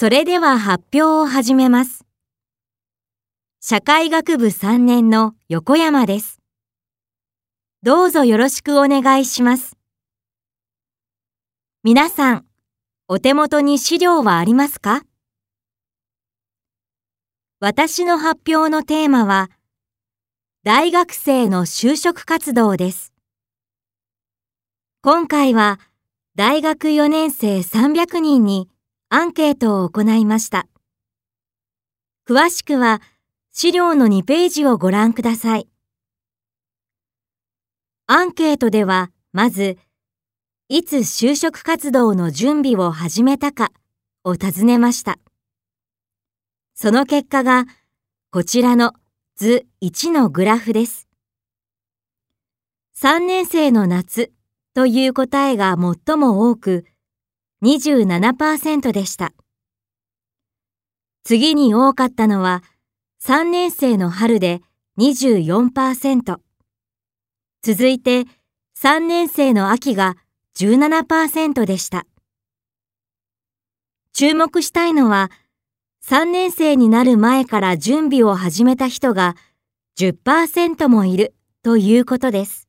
それでは発表を始めます。社会学部3年の横山です。どうぞよろしくお願いします。皆さん、お手元に資料はありますか？私の発表のテーマは、大学生の就職活動です。今回は、大学4年生300人にアンケートを行いました。詳しくは資料の2ページをご覧ください。アンケートでは、まず、いつ就職活動の準備を始めたかを尋ねました。その結果が、こちらの図1のグラフです。3年生の夏という答えが最も多く、27%でした。次に多かったのは3年生の春で24%。続いて3年生の秋が17%でした。注目したいのは3年生になる前から準備を始めた人が10%もいるということです。